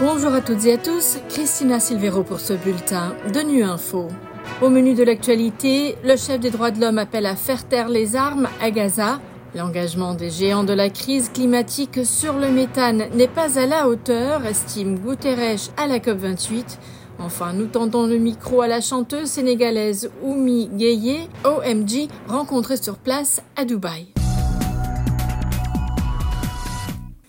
Bonjour à toutes et à tous, Christina Silvero pour ce bulletin de Nu Info. Au menu de l'actualité, le chef des droits de l'homme appelle à faire taire les armes à Gaza. L'engagement des géants de la crise climatique sur le méthane n'est pas à la hauteur, estime Guterres à la COP28. Enfin, nous tendons le micro à la chanteuse sénégalaise Oumi Gueye, OMG, rencontrée sur place à Dubaï.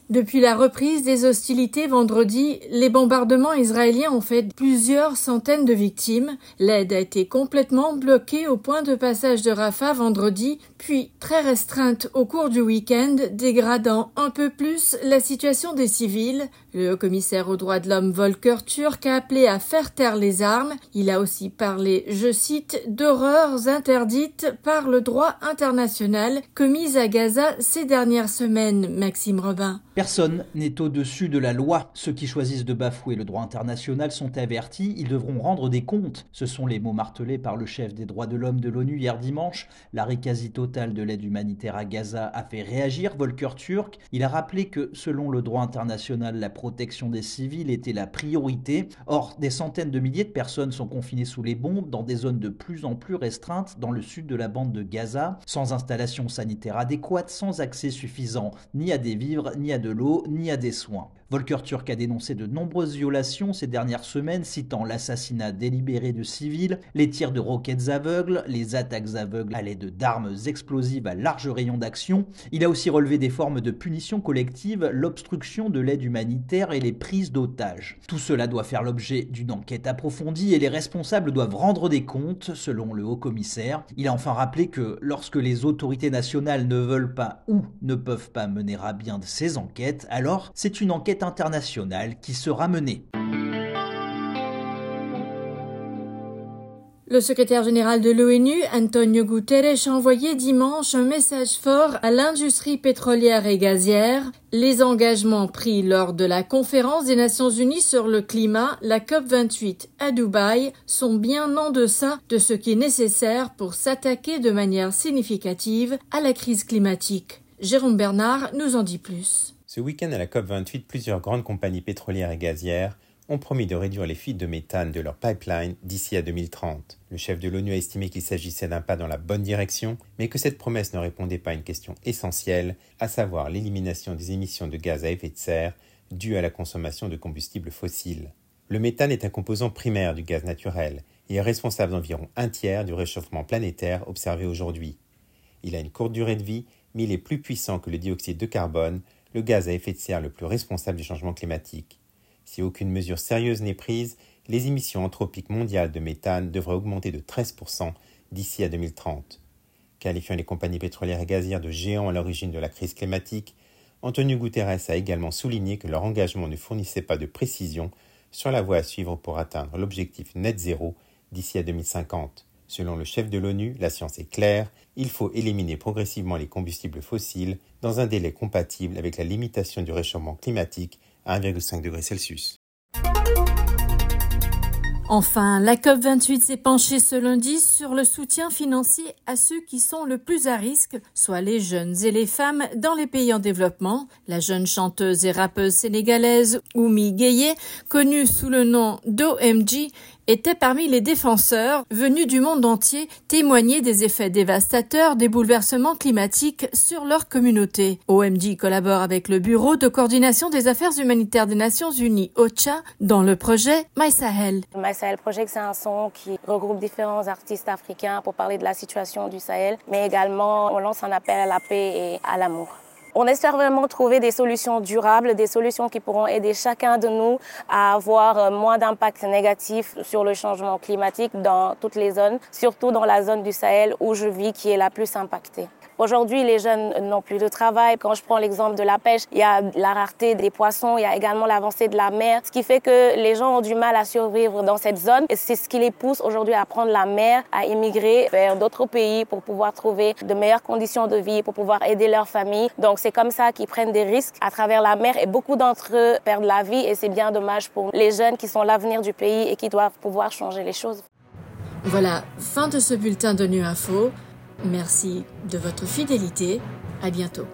Depuis la reprise des hostilités vendredi, les bombardements israéliens ont fait plusieurs centaines de victimes. L'aide a été complètement bloquée au point de passage de Rafah vendredi, puis très restreinte au cours du week-end, dégradant un peu plus la situation des civils. Le commissaire aux droits de l'homme Volker Turk a appelé à faire taire les armes. Il a aussi parlé, je cite, d'horreurs interdites par le droit international commises à Gaza ces dernières semaines, Maxime Robin. Personne n'est au-dessus de la loi. Ceux qui choisissent de bafouer le droit international sont avertis, ils devront rendre des comptes. Ce sont les mots martelés par le chef des droits de l'homme de l'ONU hier dimanche. L'arrêt quasi total de l'aide humanitaire à Gaza a fait réagir Volker Turk. Il a rappelé que, selon le droit international, la protection des civils était la priorité. Or, des centaines de milliers de personnes sont confinées sous les bombes dans des zones de plus en plus restreintes dans le sud de la bande de Gaza, sans installation sanitaire adéquate, sans accès suffisant ni à des vivres ni à de l'eau ni à des soins. Volker Turk a dénoncé de nombreuses violations ces dernières semaines, citant l'assassinat délibéré de civils, les tirs de roquettes aveugles, les attaques aveugles à l'aide d'armes explosives à large rayon d'action. Il a aussi relevé des formes de punition collective, l'obstruction de l'aide humanitaire et les prises d'otages. Tout cela doit faire l'objet d'une enquête approfondie et les responsables doivent rendre des comptes, selon le haut commissaire. Il a enfin rappelé que lorsque les autorités nationales ne veulent pas ou ne peuvent pas mener à bien ces enquêtes, alors c'est une enquête internationale qui sera menée. Le secrétaire général de l'ONU, Antonio Guterres, a envoyé dimanche un message fort à l'industrie pétrolière et gazière. Les engagements pris lors de la conférence des Nations Unies sur le climat, la COP28 à Dubaï, sont bien en deçà de ce qui est nécessaire pour s'attaquer de manière significative à la crise climatique. Jérôme Bernard nous en dit plus. Ce week-end à la COP28, plusieurs grandes compagnies pétrolières et gazières ont promis de réduire les fuites de méthane de leurs pipelines d'ici à 2030. Le chef de l'ONU a estimé qu'il s'agissait d'un pas dans la bonne direction, mais que cette promesse ne répondait pas à une question essentielle, à savoir l'élimination des émissions de gaz à effet de serre dues à la consommation de combustibles fossiles. Le méthane est un composant primaire du gaz naturel et est responsable d'environ un tiers du réchauffement planétaire observé aujourd'hui. Il a une courte durée de vie, mais il est plus puissant que le dioxyde de carbone, le gaz à effet de serre le plus responsable du changement climatique. Si aucune mesure sérieuse n'est prise, les émissions anthropiques mondiales de méthane devraient augmenter de 13% d'ici à 2030. Qualifiant les compagnies pétrolières et gazières de géants à l'origine de la crise climatique, Antonio Guterres a également souligné que leur engagement ne fournissait pas de précision sur la voie à suivre pour atteindre l'objectif net zéro d'ici à 2050. Selon le chef de l'ONU, la science est claire, il faut éliminer progressivement les combustibles fossiles dans un délai compatible avec la limitation du réchauffement climatique à 1,5 degré Celsius. Enfin, la COP28 s'est penchée ce lundi sur le soutien financier à ceux qui sont le plus à risque, soit les jeunes et les femmes dans les pays en développement. La jeune chanteuse et rappeuse sénégalaise Oumi Gueye, connue sous le nom d'OMG, était parmi les défenseurs venus du monde entier témoigner des effets dévastateurs des bouleversements climatiques sur leur communauté. OMG collabore avec le Bureau de coordination des affaires humanitaires des Nations Unies, OCHA, dans le projet My Sahel. My Sahel Project, c'est un son qui regroupe différents artistes africains pour parler de la situation du Sahel, mais également on lance un appel à la paix et à l'amour. On espère vraiment trouver des solutions durables, des solutions qui pourront aider chacun de nous à avoir euh, moins d'impact négatif sur le changement climatique dans toutes les zones, surtout dans la zone du Sahel où je vis qui est la plus impactée. Aujourd'hui, les jeunes n'ont plus de travail. Quand je prends l'exemple de la pêche, il y a la rareté des poissons, il y a également l'avancée de la mer, ce qui fait que les gens ont du mal à survivre dans cette zone. C'est ce qui les pousse aujourd'hui à prendre la mer, à immigrer vers d'autres pays pour pouvoir trouver de meilleures conditions de vie, pour pouvoir aider leur famille. C'est comme ça qu'ils prennent des risques à travers la mer et beaucoup d'entre eux perdent la vie et c'est bien dommage pour les jeunes qui sont l'avenir du pays et qui doivent pouvoir changer les choses. Voilà, fin de ce bulletin de Nu Info. Merci de votre fidélité. À bientôt.